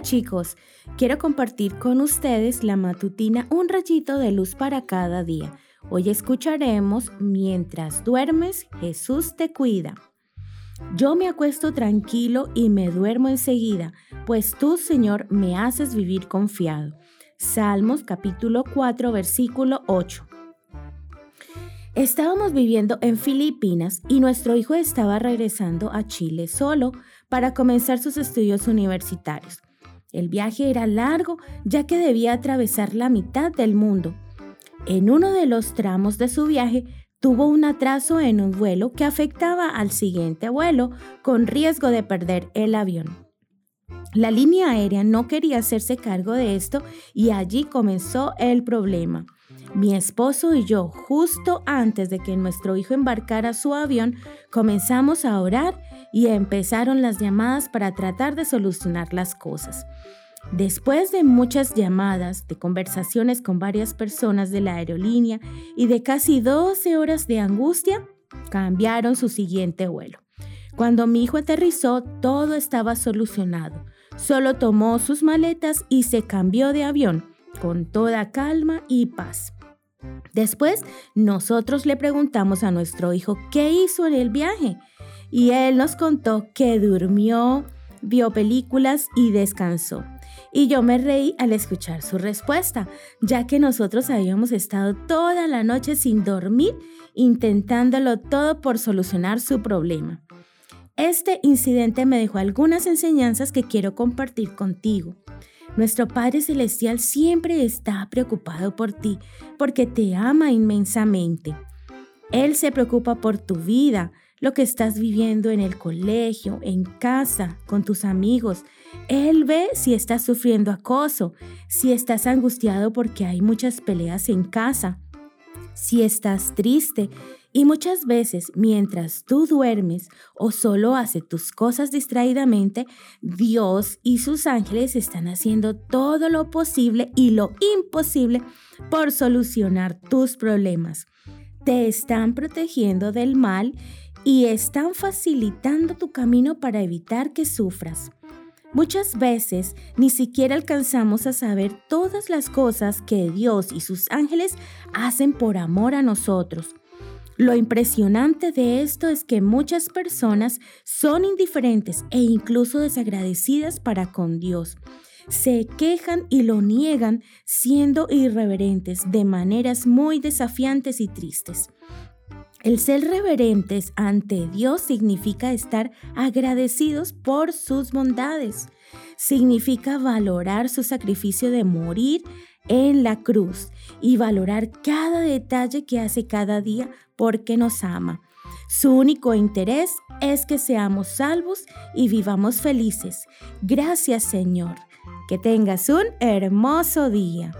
Chicos, quiero compartir con ustedes la matutina Un rayito de luz para cada día. Hoy escucharemos Mientras duermes, Jesús te cuida. Yo me acuesto tranquilo y me duermo enseguida, pues tú, Señor, me haces vivir confiado. Salmos capítulo 4, versículo 8. Estábamos viviendo en Filipinas y nuestro hijo estaba regresando a Chile solo para comenzar sus estudios universitarios. El viaje era largo ya que debía atravesar la mitad del mundo. En uno de los tramos de su viaje tuvo un atraso en un vuelo que afectaba al siguiente vuelo con riesgo de perder el avión. La línea aérea no quería hacerse cargo de esto y allí comenzó el problema. Mi esposo y yo, justo antes de que nuestro hijo embarcara su avión, comenzamos a orar y empezaron las llamadas para tratar de solucionar las cosas. Después de muchas llamadas, de conversaciones con varias personas de la aerolínea y de casi 12 horas de angustia, cambiaron su siguiente vuelo. Cuando mi hijo aterrizó, todo estaba solucionado. Solo tomó sus maletas y se cambió de avión con toda calma y paz. Después, nosotros le preguntamos a nuestro hijo qué hizo en el viaje y él nos contó que durmió, vio películas y descansó. Y yo me reí al escuchar su respuesta, ya que nosotros habíamos estado toda la noche sin dormir intentándolo todo por solucionar su problema. Este incidente me dejó algunas enseñanzas que quiero compartir contigo. Nuestro Padre Celestial siempre está preocupado por ti porque te ama inmensamente. Él se preocupa por tu vida, lo que estás viviendo en el colegio, en casa, con tus amigos. Él ve si estás sufriendo acoso, si estás angustiado porque hay muchas peleas en casa, si estás triste y muchas veces mientras tú duermes o solo haces tus cosas distraídamente, Dios y sus ángeles están haciendo todo lo posible y lo imposible por solucionar tus problemas. Te están protegiendo del mal y están facilitando tu camino para evitar que sufras. Muchas veces ni siquiera alcanzamos a saber todas las cosas que Dios y sus ángeles hacen por amor a nosotros. Lo impresionante de esto es que muchas personas son indiferentes e incluso desagradecidas para con Dios. Se quejan y lo niegan siendo irreverentes de maneras muy desafiantes y tristes. El ser reverentes ante Dios significa estar agradecidos por sus bondades. Significa valorar su sacrificio de morir en la cruz y valorar cada detalle que hace cada día porque nos ama. Su único interés es que seamos salvos y vivamos felices. Gracias Señor. Que tengas un hermoso día.